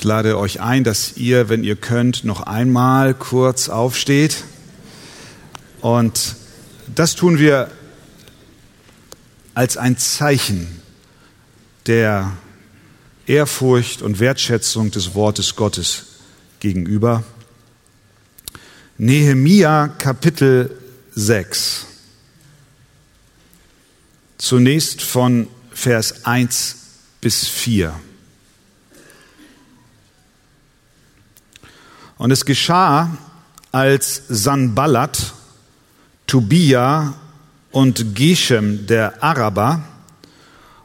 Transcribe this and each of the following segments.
Ich lade euch ein, dass ihr, wenn ihr könnt, noch einmal kurz aufsteht. Und das tun wir als ein Zeichen der Ehrfurcht und Wertschätzung des Wortes Gottes gegenüber. Nehemia Kapitel 6. Zunächst von Vers 1 bis 4. Und es geschah, als Sanballat, Tobia und Geshem der Araber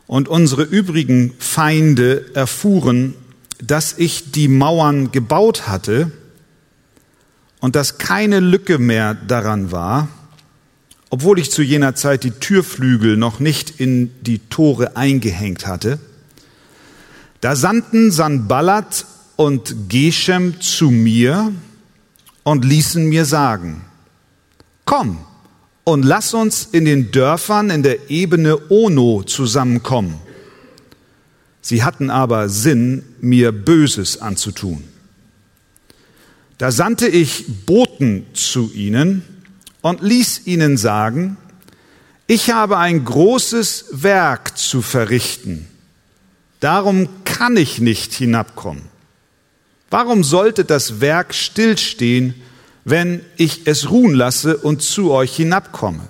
und unsere übrigen Feinde erfuhren, dass ich die Mauern gebaut hatte und dass keine Lücke mehr daran war, obwohl ich zu jener Zeit die Türflügel noch nicht in die Tore eingehängt hatte, da sandten Sanballat und Geshem zu mir und ließen mir sagen, komm und lass uns in den Dörfern in der Ebene Ono zusammenkommen. Sie hatten aber Sinn, mir Böses anzutun. Da sandte ich Boten zu ihnen und ließ ihnen sagen, ich habe ein großes Werk zu verrichten, darum kann ich nicht hinabkommen. Warum sollte das Werk stillstehen, wenn ich es ruhen lasse und zu euch hinabkomme?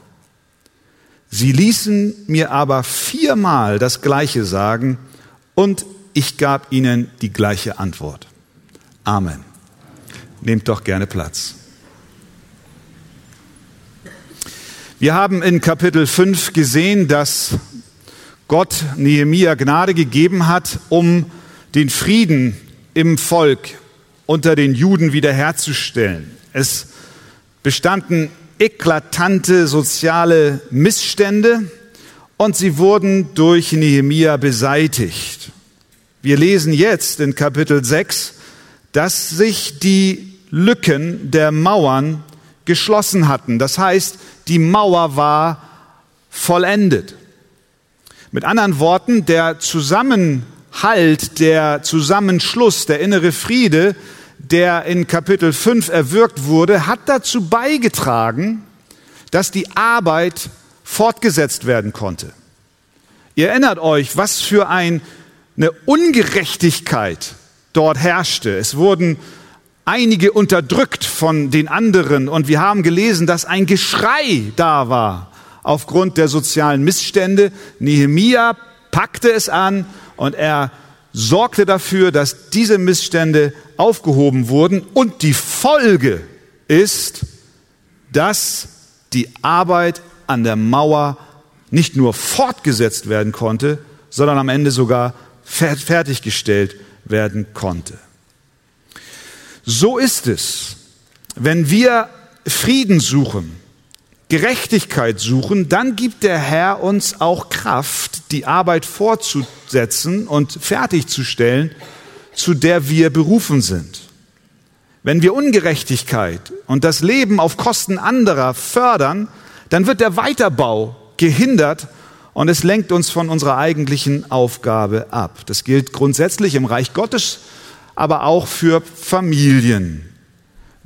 Sie ließen mir aber viermal das Gleiche sagen und ich gab ihnen die gleiche Antwort. Amen. Nehmt doch gerne Platz. Wir haben in Kapitel 5 gesehen, dass Gott Nehemia Gnade gegeben hat, um den Frieden im Volk unter den Juden wiederherzustellen. Es bestanden eklatante soziale Missstände und sie wurden durch Nehemia beseitigt. Wir lesen jetzt in Kapitel 6, dass sich die Lücken der Mauern geschlossen hatten. Das heißt, die Mauer war vollendet. Mit anderen Worten, der Zusammenhang Halt, der Zusammenschluss, der innere Friede, der in Kapitel 5 erwirkt wurde, hat dazu beigetragen, dass die Arbeit fortgesetzt werden konnte. Ihr erinnert euch, was für ein, eine Ungerechtigkeit dort herrschte. Es wurden einige unterdrückt von den anderen und wir haben gelesen, dass ein Geschrei da war aufgrund der sozialen Missstände. Nehemia packte es an und er sorgte dafür, dass diese Missstände aufgehoben wurden und die Folge ist, dass die Arbeit an der Mauer nicht nur fortgesetzt werden konnte, sondern am Ende sogar fertiggestellt werden konnte. So ist es, wenn wir Frieden suchen, Gerechtigkeit suchen, dann gibt der Herr uns auch Kraft, die Arbeit fortzusetzen und fertigzustellen, zu der wir berufen sind. Wenn wir Ungerechtigkeit und das Leben auf Kosten anderer fördern, dann wird der Weiterbau gehindert und es lenkt uns von unserer eigentlichen Aufgabe ab. Das gilt grundsätzlich im Reich Gottes, aber auch für Familien.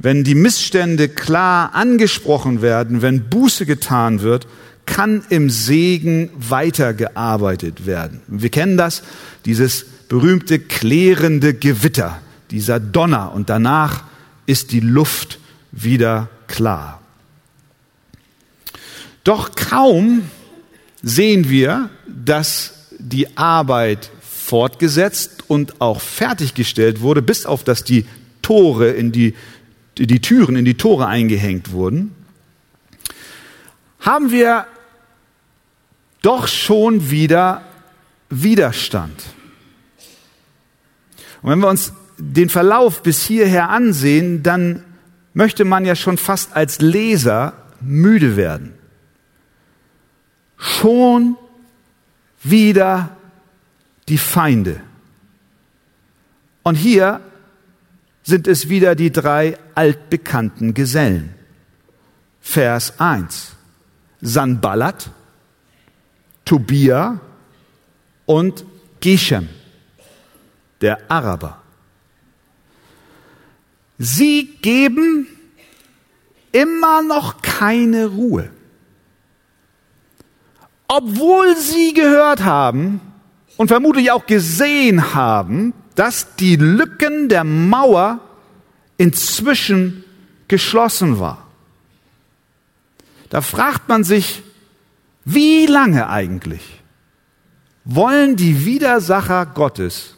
Wenn die Missstände klar angesprochen werden, wenn Buße getan wird, kann im Segen weitergearbeitet werden. Wir kennen das, dieses berühmte klärende Gewitter, dieser Donner und danach ist die Luft wieder klar. Doch kaum sehen wir, dass die Arbeit fortgesetzt und auch fertiggestellt wurde, bis auf dass die Tore in die die Türen in die Tore eingehängt wurden, haben wir doch schon wieder Widerstand. Und wenn wir uns den Verlauf bis hierher ansehen, dann möchte man ja schon fast als Leser müde werden. Schon wieder die Feinde. Und hier sind es wieder die drei altbekannten Gesellen. Vers 1. Sanballat, Tobia und Geshem, der Araber. Sie geben immer noch keine Ruhe. Obwohl sie gehört haben und vermutlich auch gesehen haben, dass die Lücken der Mauer inzwischen geschlossen war. Da fragt man sich, wie lange eigentlich wollen die Widersacher Gottes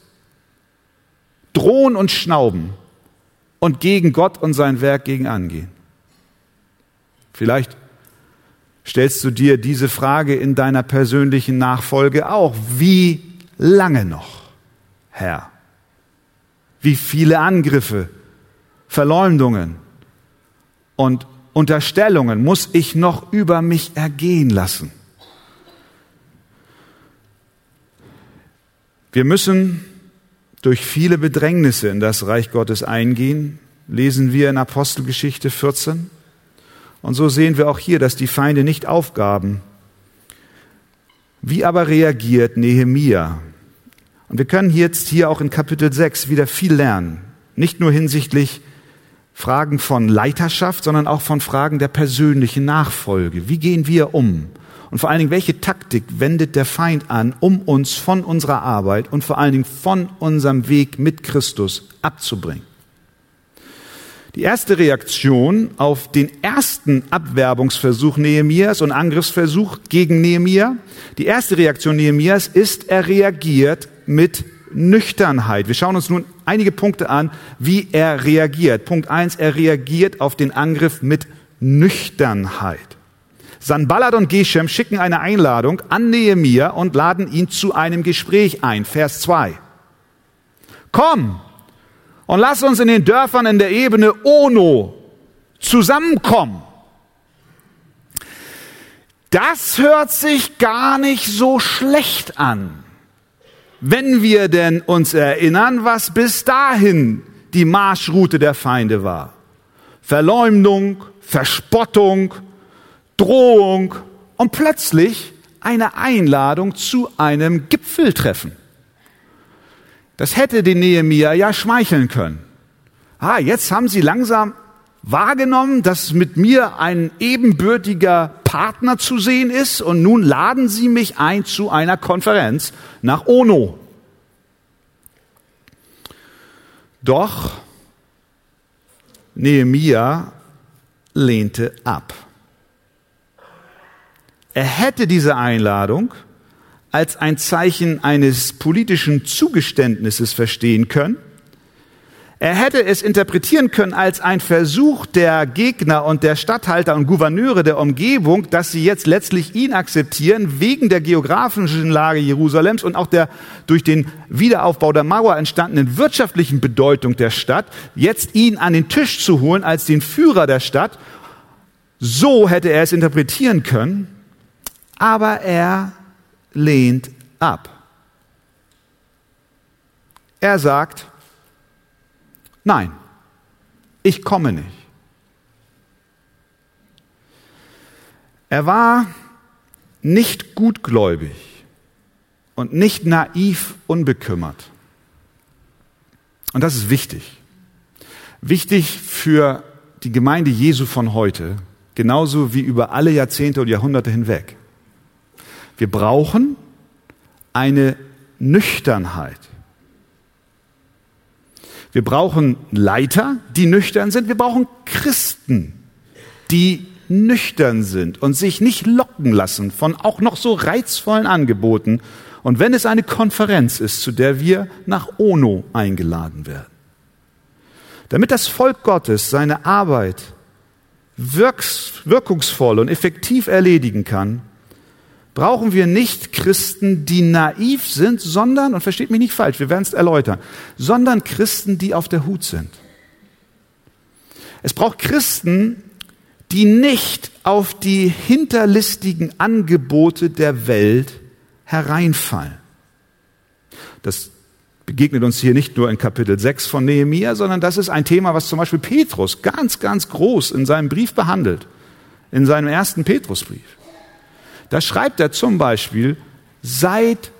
drohen und schnauben und gegen Gott und sein Werk gegen angehen? Vielleicht stellst du dir diese Frage in deiner persönlichen Nachfolge auch. Wie lange noch, Herr? Wie viele Angriffe, Verleumdungen und Unterstellungen muss ich noch über mich ergehen lassen? Wir müssen durch viele Bedrängnisse in das Reich Gottes eingehen, lesen wir in Apostelgeschichte 14. Und so sehen wir auch hier, dass die Feinde nicht aufgaben. Wie aber reagiert Nehemia? Und wir können jetzt hier auch in Kapitel 6 wieder viel lernen. Nicht nur hinsichtlich Fragen von Leiterschaft, sondern auch von Fragen der persönlichen Nachfolge. Wie gehen wir um? Und vor allen Dingen, welche Taktik wendet der Feind an, um uns von unserer Arbeit und vor allen Dingen von unserem Weg mit Christus abzubringen? Die erste Reaktion auf den ersten Abwerbungsversuch Nehemias und Angriffsversuch gegen Nehemia, die erste Reaktion Nehemias ist, er reagiert mit Nüchternheit. Wir schauen uns nun einige Punkte an, wie er reagiert. Punkt eins: er reagiert auf den Angriff mit Nüchternheit. Sanballat und Geshem schicken eine Einladung an Nehemia und laden ihn zu einem Gespräch ein. Vers zwei: Komm, und lass uns in den Dörfern in der Ebene Ono zusammenkommen. Das hört sich gar nicht so schlecht an, wenn wir denn uns erinnern, was bis dahin die Marschroute der Feinde war. Verleumdung, Verspottung, Drohung und plötzlich eine Einladung zu einem Gipfeltreffen. Das hätte den Nehemia ja schmeicheln können. Ah, jetzt haben sie langsam wahrgenommen, dass mit mir ein ebenbürtiger Partner zu sehen ist und nun laden sie mich ein zu einer Konferenz nach Ono. Doch Nehemia lehnte ab. Er hätte diese Einladung als ein Zeichen eines politischen Zugeständnisses verstehen können. Er hätte es interpretieren können als ein Versuch der Gegner und der Statthalter und Gouverneure der Umgebung, dass sie jetzt letztlich ihn akzeptieren, wegen der geografischen Lage Jerusalems und auch der durch den Wiederaufbau der Mauer entstandenen wirtschaftlichen Bedeutung der Stadt, jetzt ihn an den Tisch zu holen als den Führer der Stadt. So hätte er es interpretieren können, aber er lehnt ab. Er sagt, nein, ich komme nicht. Er war nicht gutgläubig und nicht naiv unbekümmert. Und das ist wichtig. Wichtig für die Gemeinde Jesu von heute, genauso wie über alle Jahrzehnte und Jahrhunderte hinweg. Wir brauchen eine Nüchternheit. Wir brauchen Leiter, die nüchtern sind. Wir brauchen Christen, die nüchtern sind und sich nicht locken lassen von auch noch so reizvollen Angeboten. Und wenn es eine Konferenz ist, zu der wir nach Ono eingeladen werden. Damit das Volk Gottes seine Arbeit wirkungsvoll und effektiv erledigen kann, brauchen wir nicht Christen, die naiv sind, sondern, und versteht mich nicht falsch, wir werden es erläutern, sondern Christen, die auf der Hut sind. Es braucht Christen, die nicht auf die hinterlistigen Angebote der Welt hereinfallen. Das begegnet uns hier nicht nur in Kapitel 6 von Nehemia, sondern das ist ein Thema, was zum Beispiel Petrus ganz, ganz groß in seinem Brief behandelt, in seinem ersten Petrusbrief. Da schreibt er zum Beispiel, seid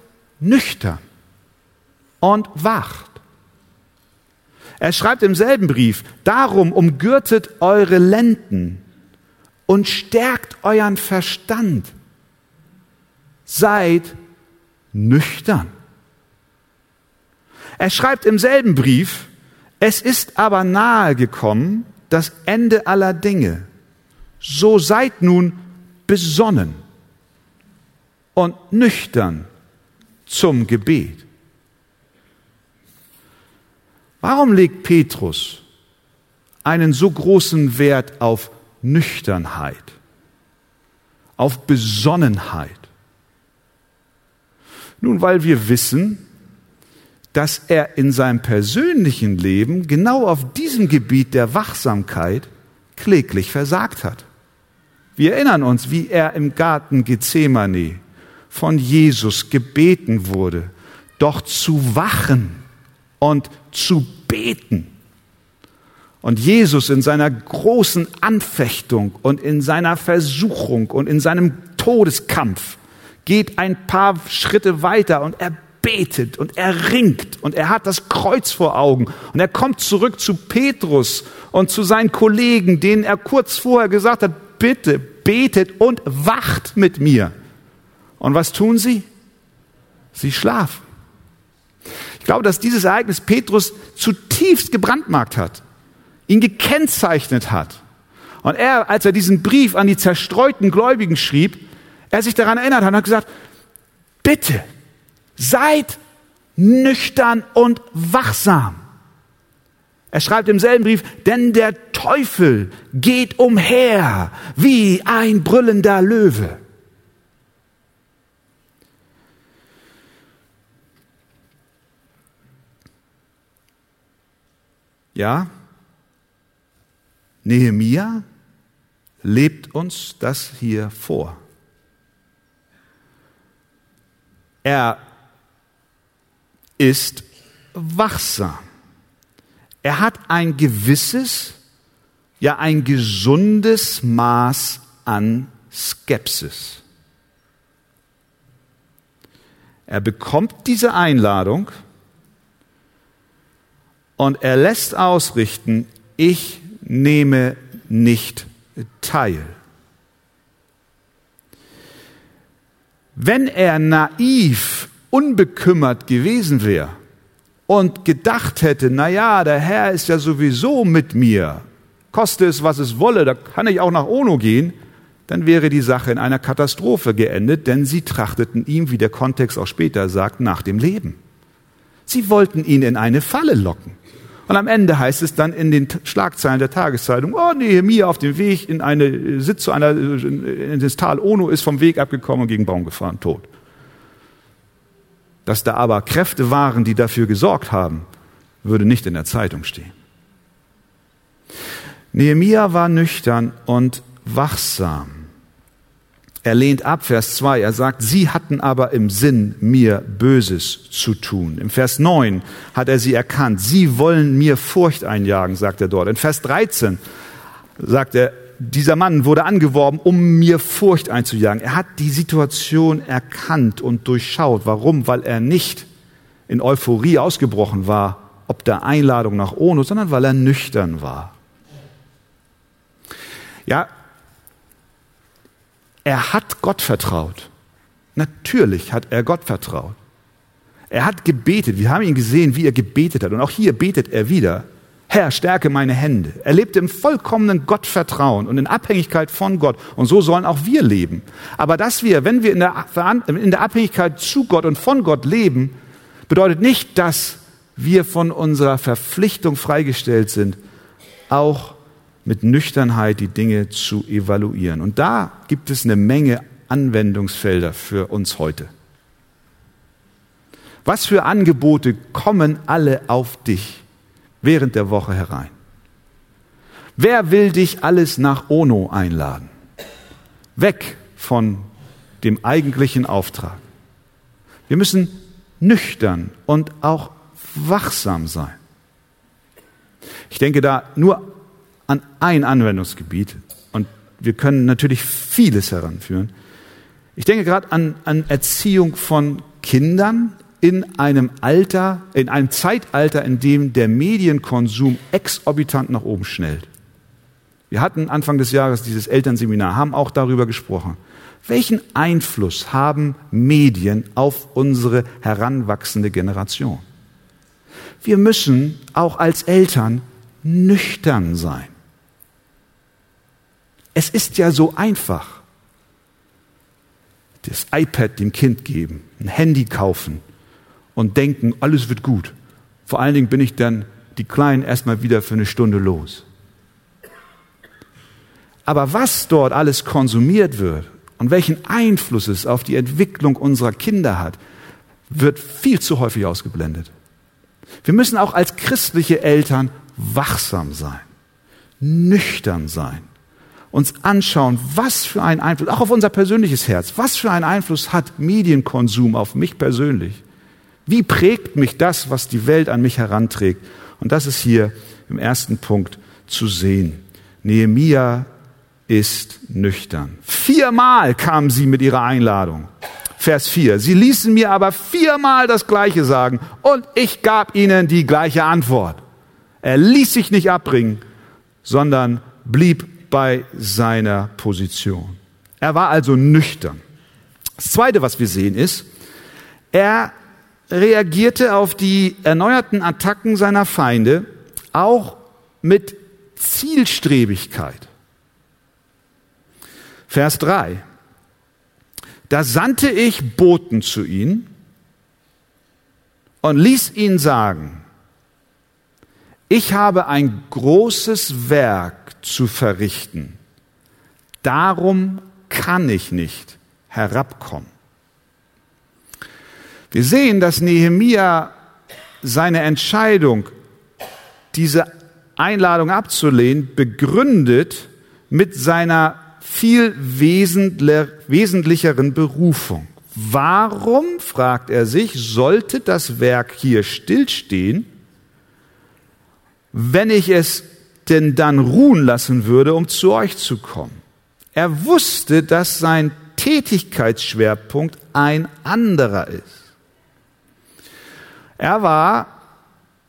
nüchtern und wacht. Er schreibt im selben Brief, darum umgürtet eure Lenden und stärkt euren Verstand. Seid nüchtern. Er schreibt im selben Brief, es ist aber nahe gekommen das Ende aller Dinge. So seid nun besonnen und nüchtern zum Gebet. Warum legt Petrus einen so großen Wert auf Nüchternheit, auf Besonnenheit? Nun, weil wir wissen, dass er in seinem persönlichen Leben genau auf diesem Gebiet der Wachsamkeit kläglich versagt hat. Wir erinnern uns, wie er im Garten Gethsemane von Jesus gebeten wurde, doch zu wachen und zu beten. Und Jesus in seiner großen Anfechtung und in seiner Versuchung und in seinem Todeskampf geht ein paar Schritte weiter und er betet und er ringt und er hat das Kreuz vor Augen und er kommt zurück zu Petrus und zu seinen Kollegen, denen er kurz vorher gesagt hat, bitte betet und wacht mit mir. Und was tun sie? Sie schlafen. Ich glaube, dass dieses Ereignis Petrus zutiefst gebrandmarkt hat, ihn gekennzeichnet hat. Und er, als er diesen Brief an die zerstreuten Gläubigen schrieb, er sich daran erinnert hat und hat gesagt, bitte, seid nüchtern und wachsam. Er schreibt im selben Brief, denn der Teufel geht umher wie ein brüllender Löwe. Ja, Nehemia lebt uns das hier vor. Er ist wachsam. Er hat ein gewisses, ja ein gesundes Maß an Skepsis. Er bekommt diese Einladung und er lässt ausrichten, ich nehme nicht teil. Wenn er naiv, unbekümmert gewesen wäre und gedacht hätte, na ja, der Herr ist ja sowieso mit mir, koste es, was es wolle, da kann ich auch nach Ono gehen, dann wäre die Sache in einer Katastrophe geendet, denn sie trachteten ihm, wie der Kontext auch später sagt, nach dem Leben. Sie wollten ihn in eine Falle locken. Und am Ende heißt es dann in den Schlagzeilen der Tageszeitung, oh, Nehemiah auf dem Weg in eine Sitz zu einer, in das Tal Ono ist vom Weg abgekommen und gegen Baum gefahren, tot. Dass da aber Kräfte waren, die dafür gesorgt haben, würde nicht in der Zeitung stehen. Nehemiah war nüchtern und wachsam. Er lehnt ab, Vers 2. Er sagt, sie hatten aber im Sinn, mir Böses zu tun. Im Vers 9 hat er sie erkannt. Sie wollen mir Furcht einjagen, sagt er dort. In Vers 13 sagt er, dieser Mann wurde angeworben, um mir Furcht einzujagen. Er hat die Situation erkannt und durchschaut. Warum? Weil er nicht in Euphorie ausgebrochen war, ob der Einladung nach Ono, sondern weil er nüchtern war. Ja, er hat Gott vertraut. Natürlich hat er Gott vertraut. Er hat gebetet. Wir haben ihn gesehen, wie er gebetet hat. Und auch hier betet er wieder. Herr, stärke meine Hände. Er lebte im vollkommenen Gottvertrauen und in Abhängigkeit von Gott. Und so sollen auch wir leben. Aber dass wir, wenn wir in der, Abhängigkeit zu Gott und von Gott leben, bedeutet nicht, dass wir von unserer Verpflichtung freigestellt sind, auch mit Nüchternheit die Dinge zu evaluieren. Und da gibt es eine Menge Anwendungsfelder für uns heute. Was für Angebote kommen alle auf dich während der Woche herein? Wer will dich alles nach Ono einladen? Weg von dem eigentlichen Auftrag. Wir müssen nüchtern und auch wachsam sein. Ich denke da nur an ein Anwendungsgebiet und wir können natürlich vieles heranführen. Ich denke gerade an, an Erziehung von Kindern in einem Alter, in einem Zeitalter, in dem der Medienkonsum exorbitant nach oben schnellt. Wir hatten Anfang des Jahres dieses Elternseminar, haben auch darüber gesprochen. Welchen Einfluss haben Medien auf unsere heranwachsende Generation? Wir müssen auch als Eltern nüchtern sein. Es ist ja so einfach. Das iPad dem Kind geben, ein Handy kaufen und denken, alles wird gut. Vor allen Dingen bin ich dann die Kleinen erstmal wieder für eine Stunde los. Aber was dort alles konsumiert wird und welchen Einfluss es auf die Entwicklung unserer Kinder hat, wird viel zu häufig ausgeblendet. Wir müssen auch als christliche Eltern wachsam sein, nüchtern sein, uns anschauen, was für einen Einfluss, auch auf unser persönliches Herz, was für einen Einfluss hat Medienkonsum auf mich persönlich? Wie prägt mich das, was die Welt an mich heranträgt? Und das ist hier im ersten Punkt zu sehen. Nehemia ist nüchtern. Viermal kamen sie mit ihrer Einladung. Vers 4. Sie ließen mir aber viermal das Gleiche sagen und ich gab ihnen die gleiche Antwort. Er ließ sich nicht abbringen, sondern blieb bei seiner Position. Er war also nüchtern. Das Zweite, was wir sehen, ist, er reagierte auf die erneuerten Attacken seiner Feinde auch mit Zielstrebigkeit. Vers 3. Da sandte ich Boten zu ihnen und ließ ihn sagen, ich habe ein großes Werk zu verrichten, darum kann ich nicht herabkommen. Wir sehen, dass Nehemia seine Entscheidung, diese Einladung abzulehnen, begründet mit seiner viel wesentlicheren Berufung. Warum, fragt er sich, sollte das Werk hier stillstehen, wenn ich es denn dann ruhen lassen würde, um zu euch zu kommen? Er wusste, dass sein Tätigkeitsschwerpunkt ein anderer ist. Er war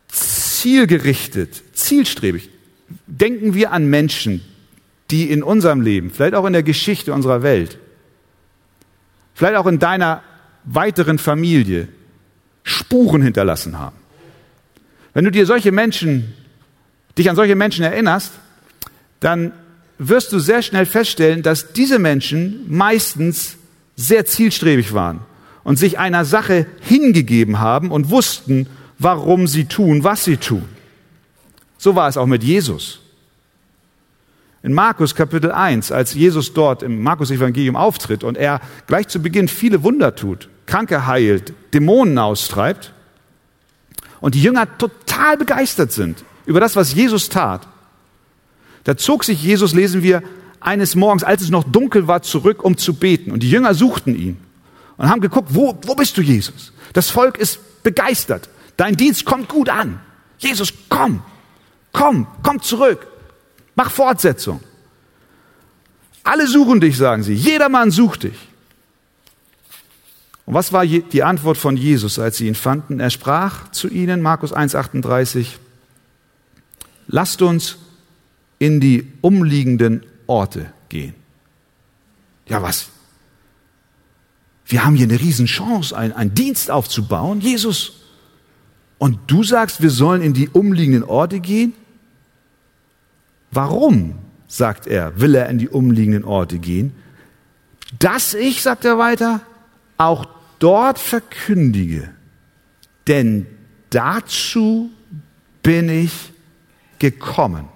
zielgerichtet, zielstrebig. Denken wir an Menschen, die in unserem Leben, vielleicht auch in der Geschichte unserer Welt, vielleicht auch in deiner weiteren Familie Spuren hinterlassen haben. Wenn du dir solche Menschen, dich an solche Menschen erinnerst, dann wirst du sehr schnell feststellen, dass diese Menschen meistens sehr zielstrebig waren und sich einer Sache hingegeben haben und wussten, warum sie tun, was sie tun. So war es auch mit Jesus. In Markus Kapitel 1, als Jesus dort im Markus Evangelium auftritt und er gleich zu Beginn viele Wunder tut, Kranke heilt, Dämonen austreibt und die Jünger total begeistert sind über das, was Jesus tat. Da zog sich Jesus, lesen wir, eines Morgens, als es noch dunkel war, zurück, um zu beten. Und die Jünger suchten ihn und haben geguckt, wo, wo bist du, Jesus? Das Volk ist begeistert. Dein Dienst kommt gut an. Jesus, komm, komm, komm zurück. Mach Fortsetzung. Alle suchen dich, sagen sie. Jedermann sucht dich. Und was war die Antwort von Jesus, als sie ihn fanden? Er sprach zu ihnen, Markus 1,38, lasst uns in die umliegenden Orte gehen. Ja, was? Wir haben hier eine Riesenchance, einen, einen Dienst aufzubauen, Jesus. Und du sagst, wir sollen in die umliegenden Orte gehen? Warum, sagt er, will er in die umliegenden Orte gehen? Dass ich, sagt er weiter, auch dort verkündige, denn dazu bin ich gekommen.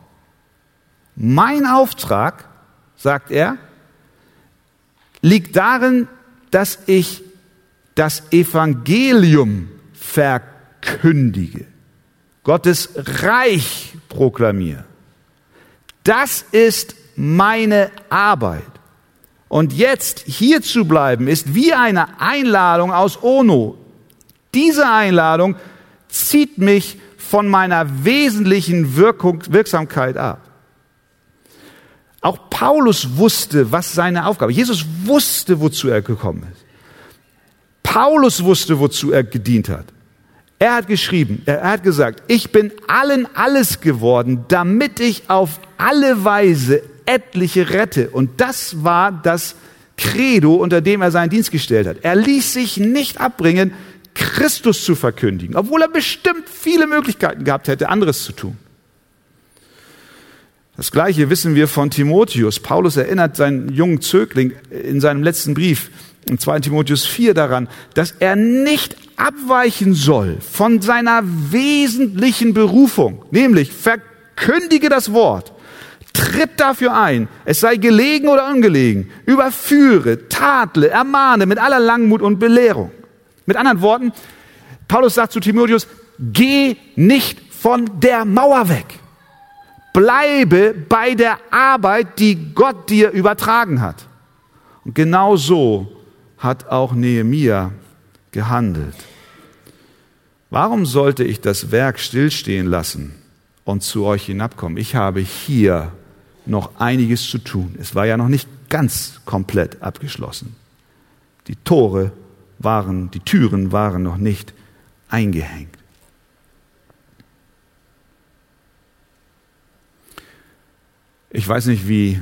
Mein Auftrag, sagt er, liegt darin, dass ich das Evangelium verkündige, Gottes Reich proklamiere. Das ist meine Arbeit. Und jetzt hier zu bleiben, ist wie eine Einladung aus Ono. Diese Einladung zieht mich von meiner wesentlichen Wirkung, Wirksamkeit ab. Auch Paulus wusste, was seine Aufgabe. ist. Jesus wusste, wozu er gekommen ist. Paulus wusste, wozu er gedient hat. Er hat geschrieben, er hat gesagt, ich bin allen alles geworden, damit ich auf alle Weise etliche rette. Und das war das Credo, unter dem er seinen Dienst gestellt hat. Er ließ sich nicht abbringen, Christus zu verkündigen, obwohl er bestimmt viele Möglichkeiten gehabt hätte, anderes zu tun. Das Gleiche wissen wir von Timotheus. Paulus erinnert seinen jungen Zögling in seinem letzten Brief, in 2 Timotheus 4 daran, dass er nicht abweichen soll von seiner wesentlichen Berufung, nämlich verkündige das Wort, tritt dafür ein, es sei gelegen oder ungelegen, überführe, tadle, ermahne mit aller Langmut und Belehrung. Mit anderen Worten, Paulus sagt zu Timotheus, geh nicht von der Mauer weg. Bleibe bei der Arbeit, die Gott dir übertragen hat. Und genau so hat auch Nehemia gehandelt. Warum sollte ich das Werk stillstehen lassen und zu euch hinabkommen? Ich habe hier noch einiges zu tun. Es war ja noch nicht ganz komplett abgeschlossen. Die Tore waren, die Türen waren noch nicht eingehängt. Ich weiß nicht, wie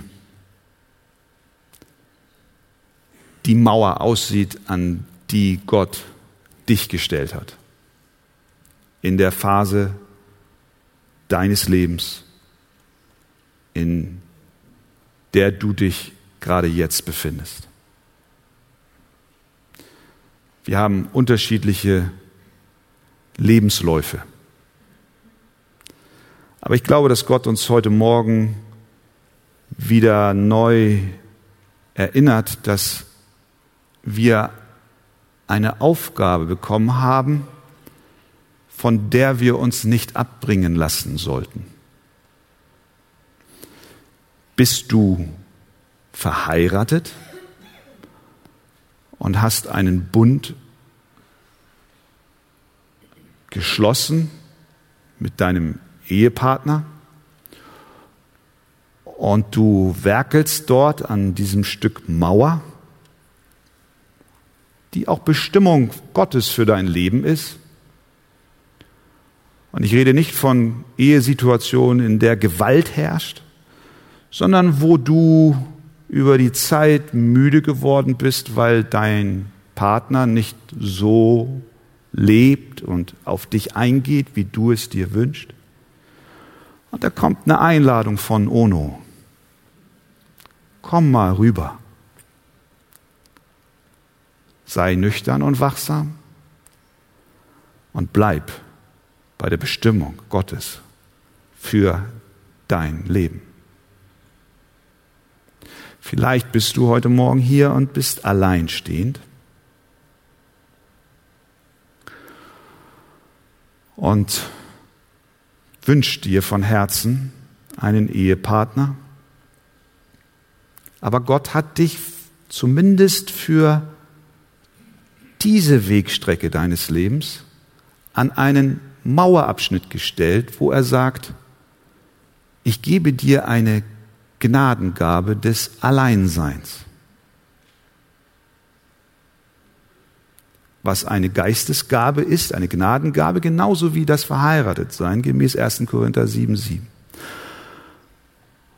die Mauer aussieht, an die Gott dich gestellt hat. In der Phase deines Lebens, in der du dich gerade jetzt befindest. Wir haben unterschiedliche Lebensläufe. Aber ich glaube, dass Gott uns heute Morgen wieder neu erinnert, dass wir eine Aufgabe bekommen haben, von der wir uns nicht abbringen lassen sollten. Bist du verheiratet und hast einen Bund geschlossen mit deinem Ehepartner? und du werkelst dort an diesem Stück Mauer, die auch Bestimmung Gottes für dein Leben ist. Und ich rede nicht von Ehesituationen, in der Gewalt herrscht, sondern wo du über die Zeit müde geworden bist, weil dein Partner nicht so lebt und auf dich eingeht, wie du es dir wünschst. Und da kommt eine Einladung von Ono komm mal rüber. Sei nüchtern und wachsam und bleib bei der Bestimmung Gottes für dein Leben. Vielleicht bist du heute Morgen hier und bist alleinstehend. Und wünscht dir von Herzen einen Ehepartner, aber Gott hat dich zumindest für diese Wegstrecke deines Lebens an einen Mauerabschnitt gestellt, wo er sagt, ich gebe dir eine Gnadengabe des Alleinseins. Was eine Geistesgabe ist, eine Gnadengabe, genauso wie das Verheiratetsein, gemäß 1. Korinther 7, 7.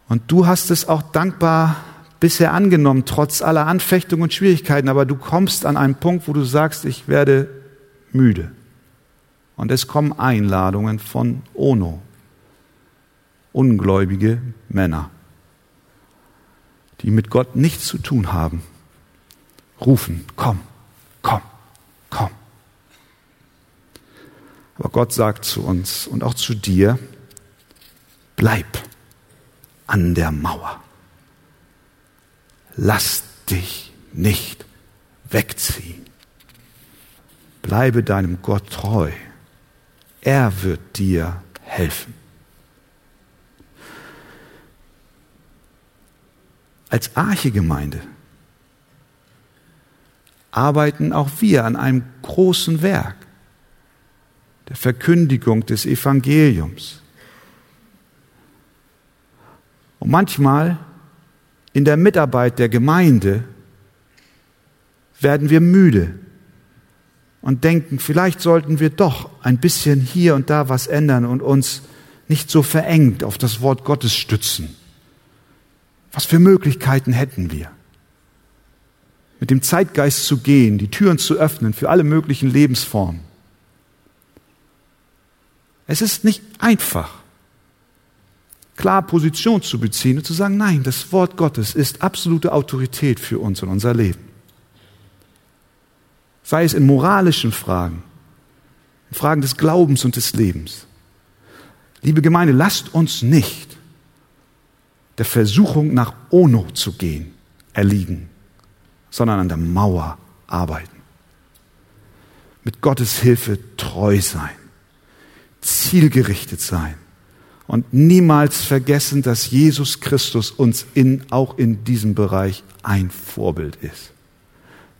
Und du hast es auch dankbar bisher angenommen, trotz aller Anfechtungen und Schwierigkeiten, aber du kommst an einen Punkt, wo du sagst, ich werde müde. Und es kommen Einladungen von Ono, ungläubige Männer, die mit Gott nichts zu tun haben, rufen, komm, komm, komm. Aber Gott sagt zu uns und auch zu dir, bleib an der Mauer lass dich nicht wegziehen. Bleibe deinem Gott treu. Er wird dir helfen. Als Archegemeinde arbeiten auch wir an einem großen Werk der Verkündigung des Evangeliums. Und manchmal in der Mitarbeit der Gemeinde werden wir müde und denken, vielleicht sollten wir doch ein bisschen hier und da was ändern und uns nicht so verengt auf das Wort Gottes stützen. Was für Möglichkeiten hätten wir? Mit dem Zeitgeist zu gehen, die Türen zu öffnen für alle möglichen Lebensformen. Es ist nicht einfach, klar Position zu beziehen und zu sagen, nein, das Wort Gottes ist absolute Autorität für uns und unser Leben. Sei es in moralischen Fragen, in Fragen des Glaubens und des Lebens. Liebe Gemeinde, lasst uns nicht der Versuchung nach Ono zu gehen, erliegen, sondern an der Mauer arbeiten. Mit Gottes Hilfe treu sein, zielgerichtet sein und niemals vergessen, dass Jesus Christus uns in, auch in diesem Bereich ein Vorbild ist.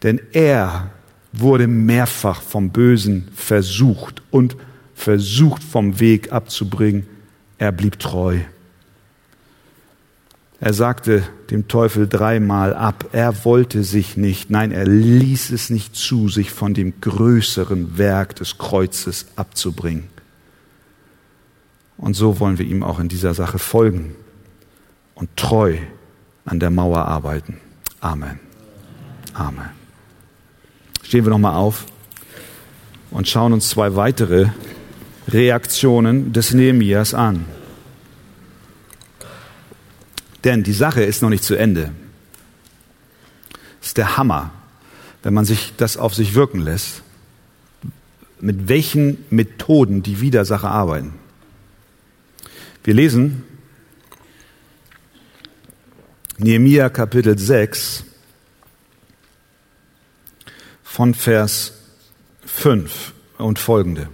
Denn er wurde mehrfach vom Bösen versucht und versucht vom Weg abzubringen. Er blieb treu. Er sagte dem Teufel dreimal ab, er wollte sich nicht, nein, er ließ es nicht zu, sich von dem größeren Werk des Kreuzes abzubringen. Und so wollen wir ihm auch in dieser Sache folgen und treu an der Mauer arbeiten. Amen. Amen. Stehen wir nochmal auf und schauen uns zwei weitere Reaktionen des Nehemias an. Denn die Sache ist noch nicht zu Ende. Das ist der Hammer, wenn man sich das auf sich wirken lässt, mit welchen Methoden die Widersacher arbeiten. Wir lesen Nehemia Kapitel 6 von Vers 5 und folgende.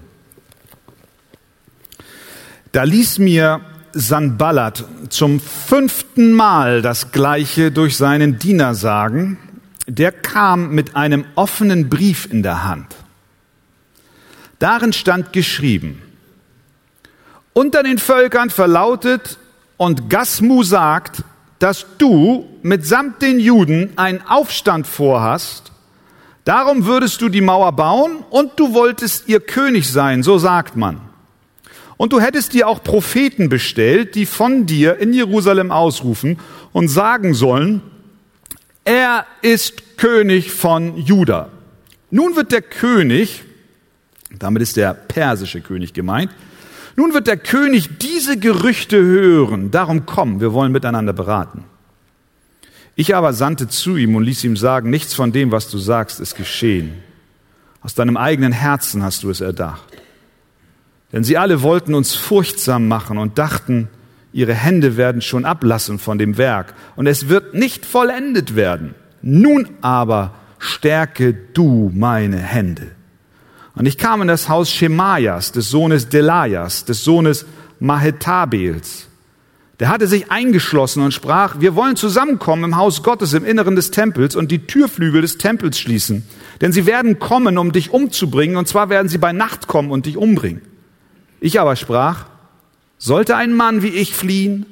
Da ließ mir Sanballat zum fünften Mal das Gleiche durch seinen Diener sagen. Der kam mit einem offenen Brief in der Hand. Darin stand geschrieben, unter den Völkern verlautet und Gasmu sagt, dass du mitsamt den Juden einen Aufstand vorhast. Darum würdest du die Mauer bauen und du wolltest ihr König sein, so sagt man. Und du hättest dir auch Propheten bestellt, die von dir in Jerusalem ausrufen und sagen sollen, er ist König von Juda. Nun wird der König, damit ist der persische König gemeint, nun wird der König diese Gerüchte hören, darum komm, wir wollen miteinander beraten. Ich aber sandte zu ihm und ließ ihm sagen, nichts von dem, was du sagst, ist geschehen. Aus deinem eigenen Herzen hast du es erdacht. Denn sie alle wollten uns furchtsam machen und dachten, ihre Hände werden schon ablassen von dem Werk und es wird nicht vollendet werden. Nun aber stärke du meine Hände. Und ich kam in das Haus Schemajas, des Sohnes Delajas, des Sohnes Mahetabels. Der hatte sich eingeschlossen und sprach, wir wollen zusammenkommen im Haus Gottes im Inneren des Tempels und die Türflügel des Tempels schließen. Denn sie werden kommen, um dich umzubringen, und zwar werden sie bei Nacht kommen und dich umbringen. Ich aber sprach, sollte ein Mann wie ich fliehen?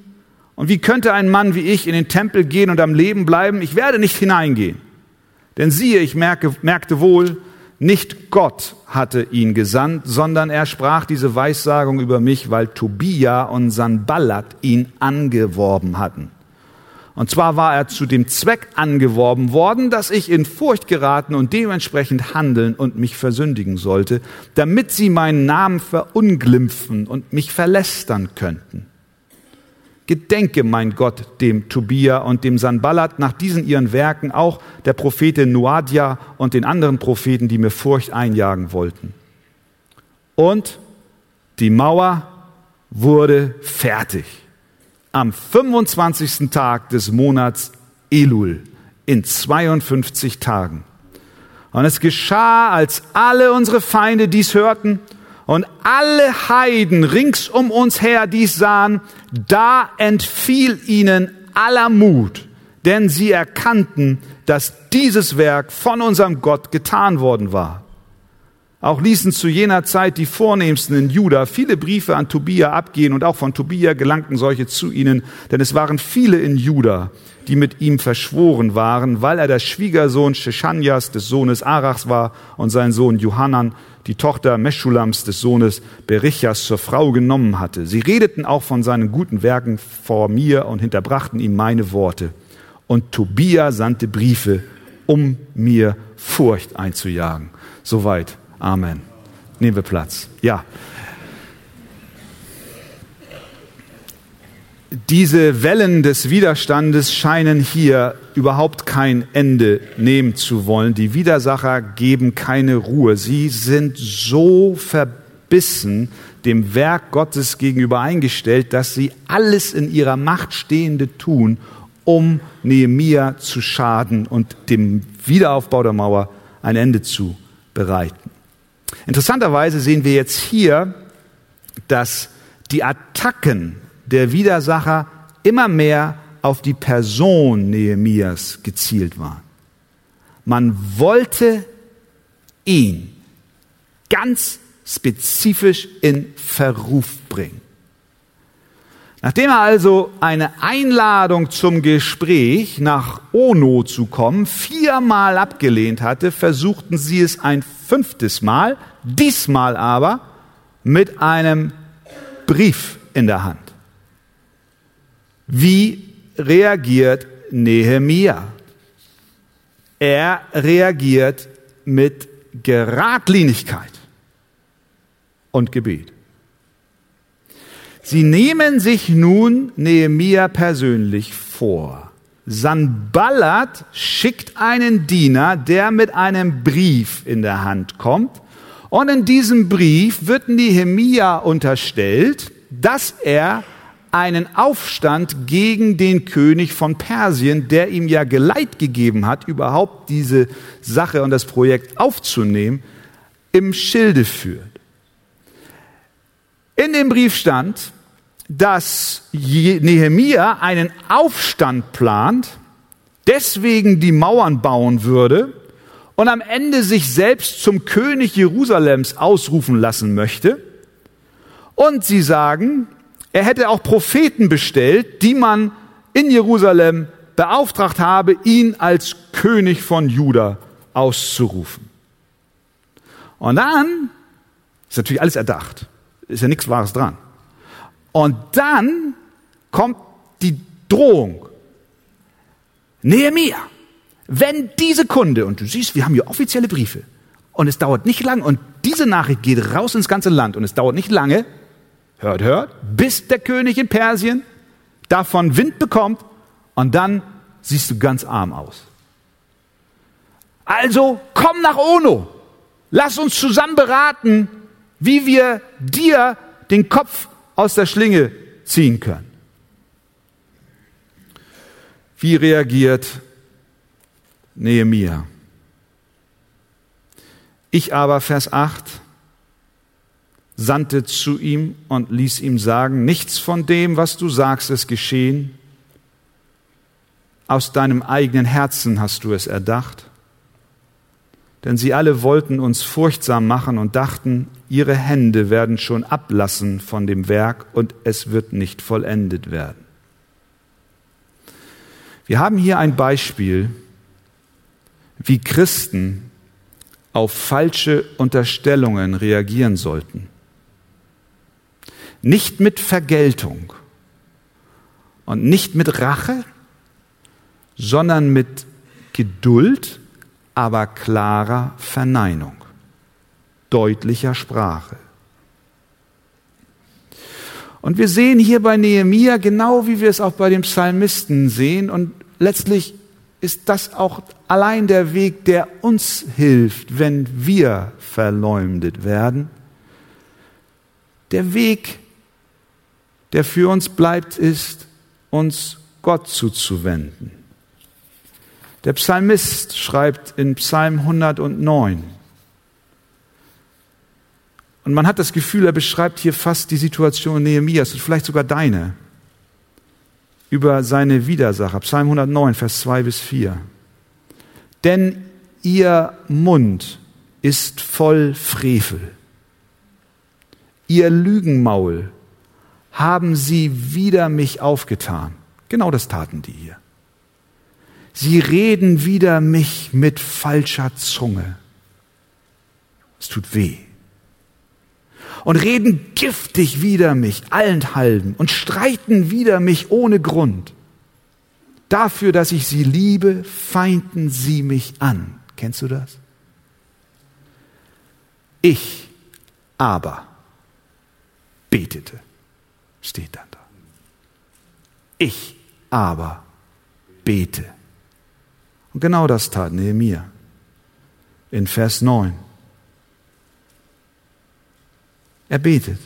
Und wie könnte ein Mann wie ich in den Tempel gehen und am Leben bleiben? Ich werde nicht hineingehen. Denn siehe, ich merke, merkte wohl, nicht Gott hatte ihn gesandt, sondern er sprach diese Weissagung über mich, weil Tobia und Sanballat ihn angeworben hatten. Und zwar war er zu dem Zweck angeworben worden, dass ich in Furcht geraten und dementsprechend handeln und mich versündigen sollte, damit sie meinen Namen verunglimpfen und mich verlästern könnten. Gedenke, mein Gott, dem Tobia und dem Sanballat nach diesen ihren Werken, auch der Prophetin Noadia und den anderen Propheten, die mir Furcht einjagen wollten. Und die Mauer wurde fertig am 25. Tag des Monats Elul in 52 Tagen. Und es geschah, als alle unsere Feinde dies hörten und alle Heiden rings um uns her dies sahen, da entfiel ihnen aller Mut, denn sie erkannten, dass dieses Werk von unserem Gott getan worden war. Auch ließen zu jener Zeit die Vornehmsten in Juda viele Briefe an Tobia abgehen und auch von Tobia gelangten solche zu ihnen, denn es waren viele in Juda, die mit ihm verschworen waren, weil er der Schwiegersohn Shechanjas des Sohnes Arachs war und sein Sohn Johanan die Tochter Meschulams des Sohnes Berichas zur Frau genommen hatte. Sie redeten auch von seinen guten Werken vor mir und hinterbrachten ihm meine Worte. Und Tobia sandte Briefe, um mir Furcht einzujagen. Soweit Amen. Nehmen wir Platz. Ja. Diese Wellen des Widerstandes scheinen hier überhaupt kein Ende nehmen zu wollen. Die Widersacher geben keine Ruhe. Sie sind so verbissen dem Werk Gottes gegenüber eingestellt, dass sie alles in ihrer Macht Stehende tun, um Nehemia zu schaden und dem Wiederaufbau der Mauer ein Ende zu bereiten. Interessanterweise sehen wir jetzt hier, dass die Attacken der Widersacher immer mehr auf die Person Nehemias gezielt waren. Man wollte ihn ganz spezifisch in Verruf bringen. Nachdem er also eine Einladung zum Gespräch nach Ono zu kommen viermal abgelehnt hatte, versuchten sie es ein fünftes Mal, diesmal aber mit einem Brief in der Hand. Wie reagiert Nehemia? Er reagiert mit Geradlinigkeit und Gebet. Sie nehmen sich nun Nehemia persönlich vor. Sanballat schickt einen Diener, der mit einem Brief in der Hand kommt. Und in diesem Brief wird Nehemia unterstellt, dass er einen Aufstand gegen den König von Persien, der ihm ja Geleit gegeben hat, überhaupt diese Sache und das Projekt aufzunehmen, im Schilde führt. In dem Brief stand, dass Nehemia einen Aufstand plant, deswegen die Mauern bauen würde und am Ende sich selbst zum König Jerusalems ausrufen lassen möchte. Und sie sagen, er hätte auch Propheten bestellt, die man in Jerusalem beauftragt habe, ihn als König von Juda auszurufen. Und dann ist natürlich alles erdacht. Ist ja nichts Wahres dran. Und dann kommt die Drohung. Nehemia, wenn diese Kunde, und du siehst, wir haben hier offizielle Briefe, und es dauert nicht lang, und diese Nachricht geht raus ins ganze Land, und es dauert nicht lange, hört, hört, bis der König in Persien davon Wind bekommt, und dann siehst du ganz arm aus. Also komm nach Ono, lass uns zusammen beraten, wie wir dir den Kopf aus der Schlinge ziehen können. Wie reagiert Nehemia? Ich aber, Vers 8, sandte zu ihm und ließ ihm sagen, nichts von dem, was du sagst, ist geschehen. Aus deinem eigenen Herzen hast du es erdacht. Denn sie alle wollten uns furchtsam machen und dachten, ihre Hände werden schon ablassen von dem Werk und es wird nicht vollendet werden. Wir haben hier ein Beispiel, wie Christen auf falsche Unterstellungen reagieren sollten. Nicht mit Vergeltung und nicht mit Rache, sondern mit Geduld aber klarer Verneinung, deutlicher Sprache. Und wir sehen hier bei Nehemia genau wie wir es auch bei dem Psalmisten sehen und letztlich ist das auch allein der Weg, der uns hilft, wenn wir verleumdet werden. Der Weg, der für uns bleibt, ist, uns Gott zuzuwenden. Der Psalmist schreibt in Psalm 109, und man hat das Gefühl, er beschreibt hier fast die Situation Nehemias und vielleicht sogar deine über seine Widersacher. Psalm 109, Vers 2 bis 4. Denn ihr Mund ist voll Frevel. Ihr Lügenmaul haben sie wider mich aufgetan. Genau das taten die hier. Sie reden wider mich mit falscher Zunge. Es tut weh. Und reden giftig wider mich, allenthalben, und streiten wider mich ohne Grund. Dafür, dass ich sie liebe, feinden sie mich an. Kennst du das? Ich aber betete, steht dann da. Ich aber bete. Und genau das tat Nehemiah in Vers 9. Er betet.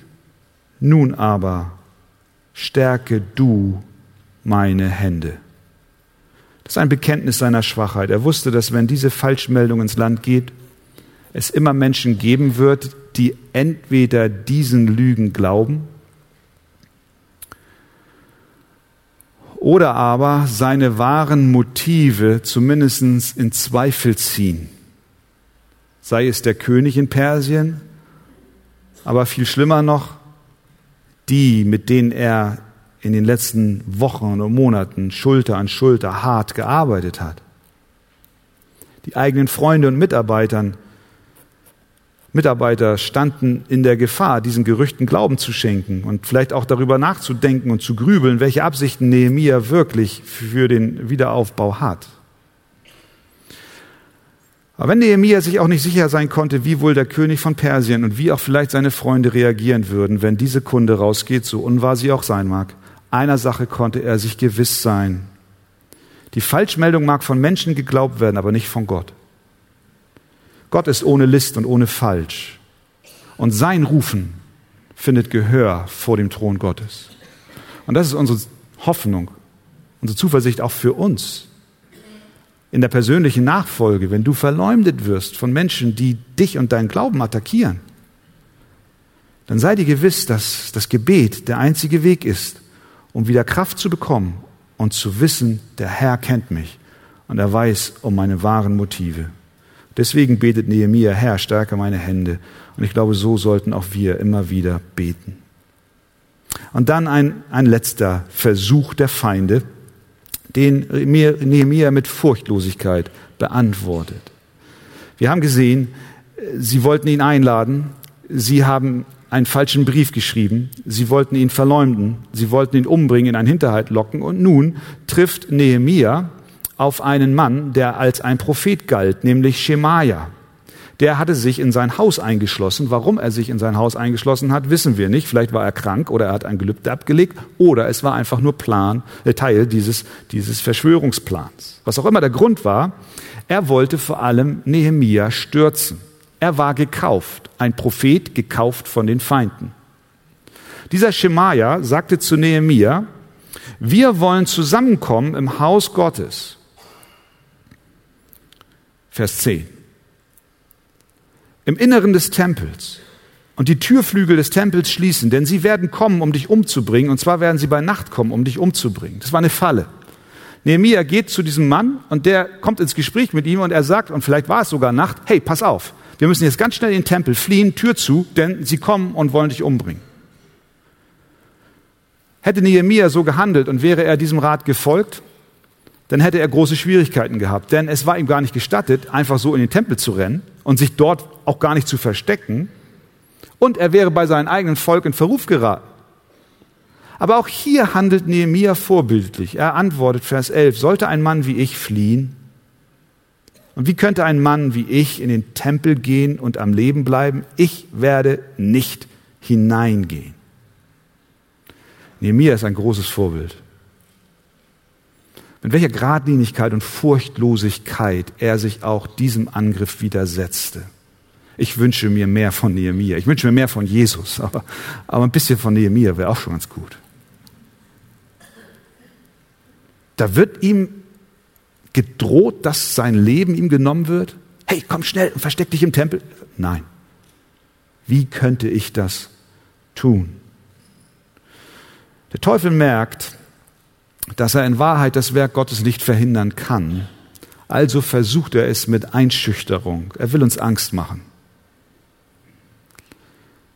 Nun aber stärke du meine Hände. Das ist ein Bekenntnis seiner Schwachheit. Er wusste, dass wenn diese Falschmeldung ins Land geht, es immer Menschen geben wird, die entweder diesen Lügen glauben oder aber seine wahren Motive zumindest in Zweifel ziehen. Sei es der König in Persien, aber viel schlimmer noch, die, mit denen er in den letzten Wochen und Monaten Schulter an Schulter hart gearbeitet hat. Die eigenen Freunde und Mitarbeitern, Mitarbeiter standen in der Gefahr, diesen Gerüchten Glauben zu schenken und vielleicht auch darüber nachzudenken und zu grübeln, welche Absichten Nehemia wirklich für den Wiederaufbau hat. Aber wenn Nehemia sich auch nicht sicher sein konnte, wie wohl der König von Persien und wie auch vielleicht seine Freunde reagieren würden, wenn diese Kunde rausgeht, so unwahr sie auch sein mag, einer Sache konnte er sich gewiss sein. Die Falschmeldung mag von Menschen geglaubt werden, aber nicht von Gott. Gott ist ohne List und ohne Falsch. Und sein Rufen findet Gehör vor dem Thron Gottes. Und das ist unsere Hoffnung, unsere Zuversicht auch für uns. In der persönlichen Nachfolge, wenn du verleumdet wirst von Menschen, die dich und deinen Glauben attackieren, dann sei dir gewiss, dass das Gebet der einzige Weg ist, um wieder Kraft zu bekommen und zu wissen, der Herr kennt mich und er weiß um meine wahren Motive. Deswegen betet Nehemiah, Herr, stärke meine Hände. Und ich glaube, so sollten auch wir immer wieder beten. Und dann ein, ein letzter Versuch der Feinde, den Nehemiah mit Furchtlosigkeit beantwortet. Wir haben gesehen, sie wollten ihn einladen, sie haben einen falschen Brief geschrieben, sie wollten ihn verleumden, sie wollten ihn umbringen, in einen Hinterhalt locken und nun trifft Nehemiah auf einen Mann, der als ein Prophet galt, nämlich Schemaja. Der hatte sich in sein Haus eingeschlossen. Warum er sich in sein Haus eingeschlossen hat, wissen wir nicht. Vielleicht war er krank oder er hat ein Gelübde abgelegt oder es war einfach nur Plan, äh, Teil dieses, dieses Verschwörungsplans. Was auch immer der Grund war, er wollte vor allem Nehemia stürzen. Er war gekauft, ein Prophet gekauft von den Feinden. Dieser Schemaja sagte zu Nehemia, wir wollen zusammenkommen im Haus Gottes Vers 10. Im Inneren des Tempels und die Türflügel des Tempels schließen, denn sie werden kommen, um dich umzubringen, und zwar werden sie bei Nacht kommen, um dich umzubringen. Das war eine Falle. Nehemiah geht zu diesem Mann und der kommt ins Gespräch mit ihm und er sagt, und vielleicht war es sogar Nacht, hey, pass auf, wir müssen jetzt ganz schnell in den Tempel fliehen, Tür zu, denn sie kommen und wollen dich umbringen. Hätte Nehemiah so gehandelt und wäre er diesem Rat gefolgt, dann hätte er große Schwierigkeiten gehabt. Denn es war ihm gar nicht gestattet, einfach so in den Tempel zu rennen und sich dort auch gar nicht zu verstecken. Und er wäre bei seinem eigenen Volk in Verruf geraten. Aber auch hier handelt Nehemia vorbildlich. Er antwortet, Vers 11, sollte ein Mann wie ich fliehen? Und wie könnte ein Mann wie ich in den Tempel gehen und am Leben bleiben? Ich werde nicht hineingehen. Nehemia ist ein großes Vorbild mit welcher Gradlinigkeit und Furchtlosigkeit er sich auch diesem Angriff widersetzte. Ich wünsche mir mehr von Nehemiah. Ich wünsche mir mehr von Jesus, aber, aber ein bisschen von Nehemiah wäre auch schon ganz gut. Da wird ihm gedroht, dass sein Leben ihm genommen wird. Hey, komm schnell und versteck dich im Tempel. Nein. Wie könnte ich das tun? Der Teufel merkt, dass er in Wahrheit das Werk Gottes nicht verhindern kann, Also versucht er es mit Einschüchterung. Er will uns Angst machen.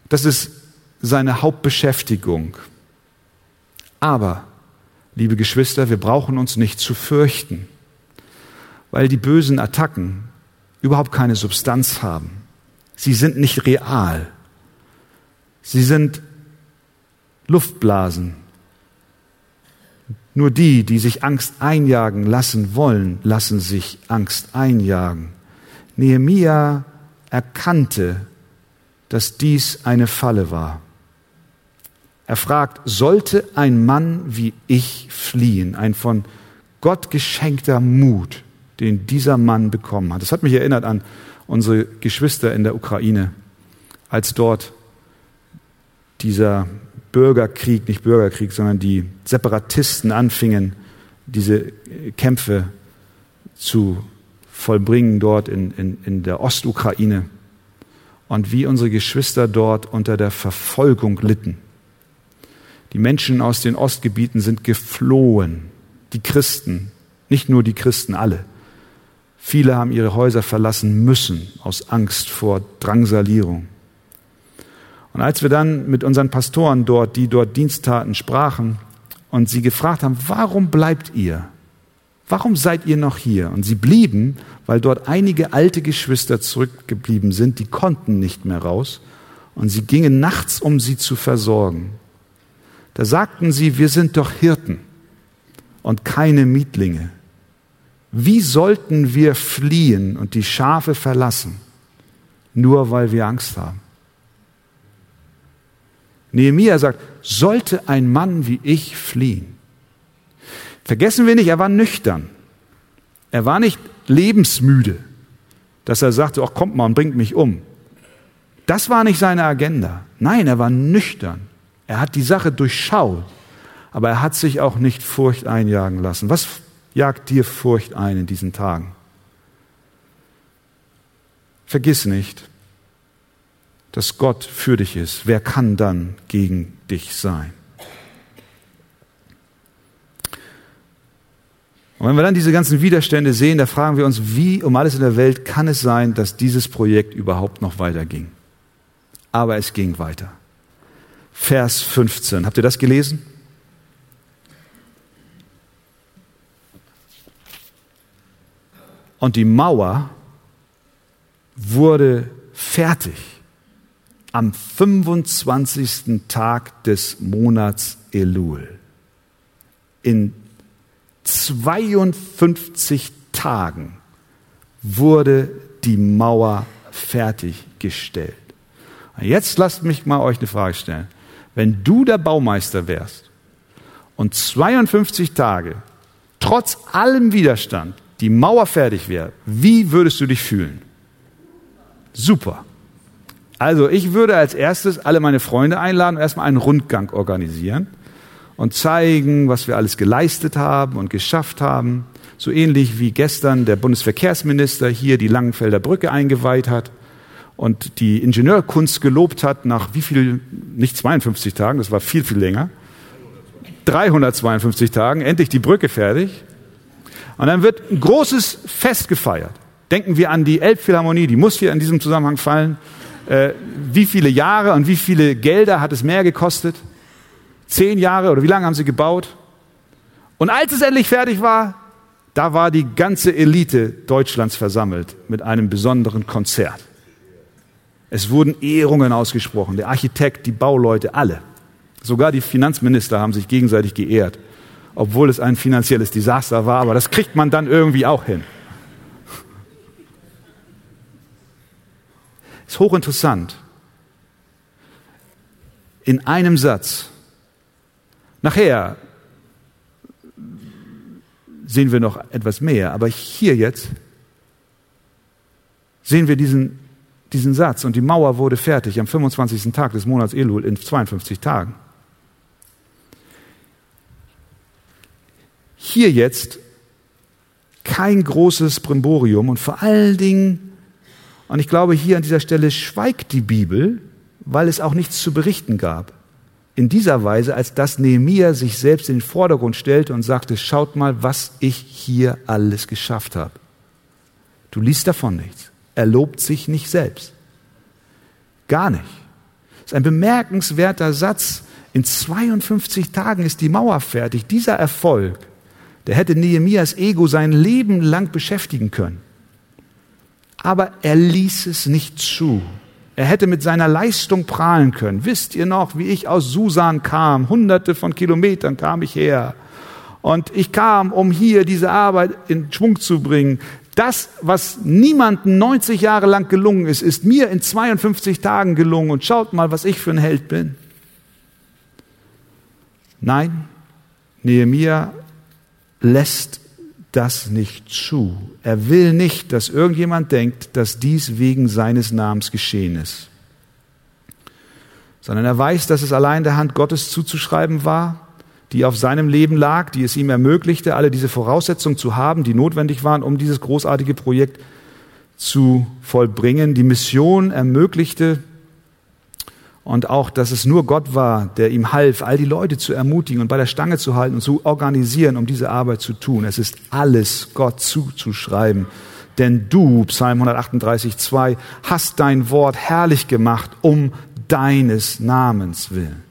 Das ist seine Hauptbeschäftigung. Aber, liebe Geschwister, wir brauchen uns nicht zu fürchten, weil die bösen Attacken überhaupt keine Substanz haben. Sie sind nicht real. Sie sind Luftblasen. Nur die, die sich Angst einjagen lassen wollen, lassen sich Angst einjagen. Nehemia erkannte, dass dies eine Falle war. Er fragt, sollte ein Mann wie ich fliehen? Ein von Gott geschenkter Mut, den dieser Mann bekommen hat. Das hat mich erinnert an unsere Geschwister in der Ukraine, als dort dieser Bürgerkrieg, nicht Bürgerkrieg, sondern die Separatisten anfingen, diese Kämpfe zu vollbringen dort in, in, in der Ostukraine und wie unsere Geschwister dort unter der Verfolgung litten. Die Menschen aus den Ostgebieten sind geflohen, die Christen, nicht nur die Christen, alle. Viele haben ihre Häuser verlassen müssen aus Angst vor Drangsalierung. Und als wir dann mit unseren Pastoren dort, die dort Dienst taten, sprachen und sie gefragt haben, warum bleibt ihr? Warum seid ihr noch hier? Und sie blieben, weil dort einige alte Geschwister zurückgeblieben sind, die konnten nicht mehr raus. Und sie gingen nachts, um sie zu versorgen. Da sagten sie, wir sind doch Hirten und keine Mietlinge. Wie sollten wir fliehen und die Schafe verlassen, nur weil wir Angst haben? Nehemiah sagt, sollte ein Mann wie ich fliehen? Vergessen wir nicht, er war nüchtern. Er war nicht lebensmüde, dass er sagte, ach kommt mal und bringt mich um. Das war nicht seine Agenda. Nein, er war nüchtern. Er hat die Sache durchschaut, aber er hat sich auch nicht Furcht einjagen lassen. Was jagt dir Furcht ein in diesen Tagen? Vergiss nicht, dass Gott für dich ist. Wer kann dann gegen dich sein? Und wenn wir dann diese ganzen Widerstände sehen, da fragen wir uns, wie um alles in der Welt kann es sein, dass dieses Projekt überhaupt noch weiterging? Aber es ging weiter. Vers 15. Habt ihr das gelesen? Und die Mauer wurde fertig am 25. Tag des Monats Elul. In 52 Tagen wurde die Mauer fertiggestellt. Jetzt lasst mich mal euch eine Frage stellen. Wenn du der Baumeister wärst und 52 Tage trotz allem Widerstand die Mauer fertig wäre, wie würdest du dich fühlen? Super. Also ich würde als erstes alle meine Freunde einladen und erstmal einen Rundgang organisieren und zeigen, was wir alles geleistet haben und geschafft haben. So ähnlich wie gestern der Bundesverkehrsminister hier die Langenfelder Brücke eingeweiht hat und die Ingenieurkunst gelobt hat nach wie viel, nicht 52 Tagen, das war viel, viel länger, 352 Tagen, endlich die Brücke fertig. Und dann wird ein großes Fest gefeiert. Denken wir an die Elbphilharmonie, die muss hier in diesem Zusammenhang fallen. Äh, wie viele Jahre und wie viele Gelder hat es mehr gekostet? Zehn Jahre oder wie lange haben sie gebaut? Und als es endlich fertig war, da war die ganze Elite Deutschlands versammelt mit einem besonderen Konzert. Es wurden Ehrungen ausgesprochen, der Architekt, die Bauleute, alle. Sogar die Finanzminister haben sich gegenseitig geehrt, obwohl es ein finanzielles Desaster war, aber das kriegt man dann irgendwie auch hin. Ist hochinteressant. In einem Satz. Nachher sehen wir noch etwas mehr, aber hier jetzt sehen wir diesen diesen Satz und die Mauer wurde fertig am 25. Tag des Monats Elul in 52 Tagen. Hier jetzt kein großes Brimborium und vor allen Dingen, und ich glaube, hier an dieser Stelle schweigt die Bibel, weil es auch nichts zu berichten gab. In dieser Weise, als dass Nehemia sich selbst in den Vordergrund stellte und sagte, schaut mal, was ich hier alles geschafft habe. Du liest davon nichts. Er lobt sich nicht selbst. Gar nicht. Das ist ein bemerkenswerter Satz. In 52 Tagen ist die Mauer fertig. Dieser Erfolg, der hätte Nehemias Ego sein Leben lang beschäftigen können. Aber er ließ es nicht zu. Er hätte mit seiner Leistung prahlen können. Wisst ihr noch, wie ich aus Susan kam? Hunderte von Kilometern kam ich her. Und ich kam, um hier diese Arbeit in Schwung zu bringen. Das, was niemandem 90 Jahre lang gelungen ist, ist mir in 52 Tagen gelungen. Und schaut mal, was ich für ein Held bin. Nein, Nehemiah lässt das nicht zu. Er will nicht, dass irgendjemand denkt, dass dies wegen seines Namens geschehen ist, sondern er weiß, dass es allein der Hand Gottes zuzuschreiben war die auf seinem Leben lag, die es ihm ermöglichte, alle diese Voraussetzungen zu haben, die notwendig waren, um dieses großartige Projekt zu vollbringen. Die Mission ermöglichte und auch, dass es nur Gott war, der ihm half, all die Leute zu ermutigen und bei der Stange zu halten und zu organisieren, um diese Arbeit zu tun. Es ist alles Gott zuzuschreiben. Denn du, Psalm 138, 2, hast dein Wort herrlich gemacht um deines Namens willen.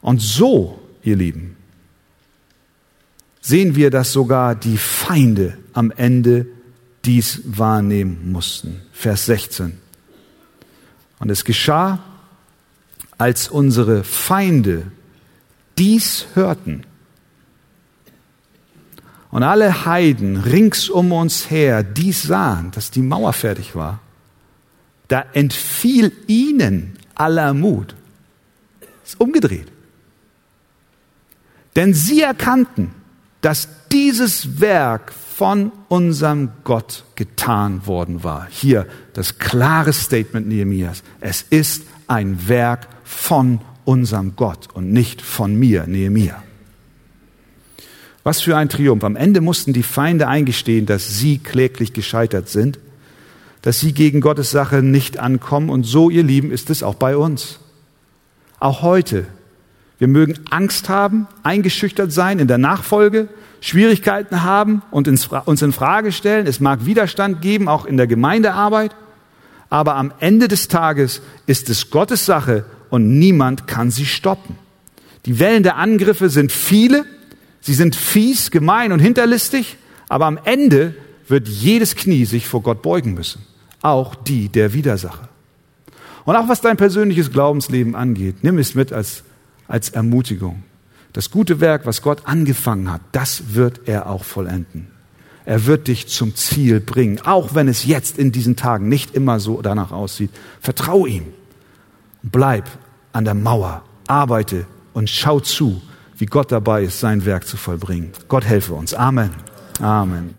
Und so, ihr Lieben, sehen wir, dass sogar die Feinde am Ende dies wahrnehmen mussten. Vers 16. Und es geschah, als unsere Feinde dies hörten und alle Heiden rings um uns her dies sahen, dass die Mauer fertig war, da entfiel ihnen aller Mut. Ist umgedreht. Denn sie erkannten, dass dieses Werk von unserem Gott getan worden war. Hier das klare Statement Nehemias. Es ist ein Werk von unserem Gott und nicht von mir, Nehemia. Was für ein Triumph. Am Ende mussten die Feinde eingestehen, dass sie kläglich gescheitert sind, dass sie gegen Gottes Sache nicht ankommen. Und so, ihr Lieben, ist es auch bei uns. Auch heute wir mögen Angst haben, eingeschüchtert sein in der Nachfolge, Schwierigkeiten haben und uns in Frage stellen. Es mag Widerstand geben, auch in der Gemeindearbeit. Aber am Ende des Tages ist es Gottes Sache und niemand kann sie stoppen. Die Wellen der Angriffe sind viele. Sie sind fies, gemein und hinterlistig. Aber am Ende wird jedes Knie sich vor Gott beugen müssen. Auch die der Widersacher. Und auch was dein persönliches Glaubensleben angeht, nimm es mit als als Ermutigung. Das gute Werk, was Gott angefangen hat, das wird er auch vollenden. Er wird dich zum Ziel bringen, auch wenn es jetzt in diesen Tagen nicht immer so danach aussieht. Vertrau ihm. Bleib an der Mauer, arbeite und schau zu, wie Gott dabei ist, sein Werk zu vollbringen. Gott helfe uns. Amen. Amen.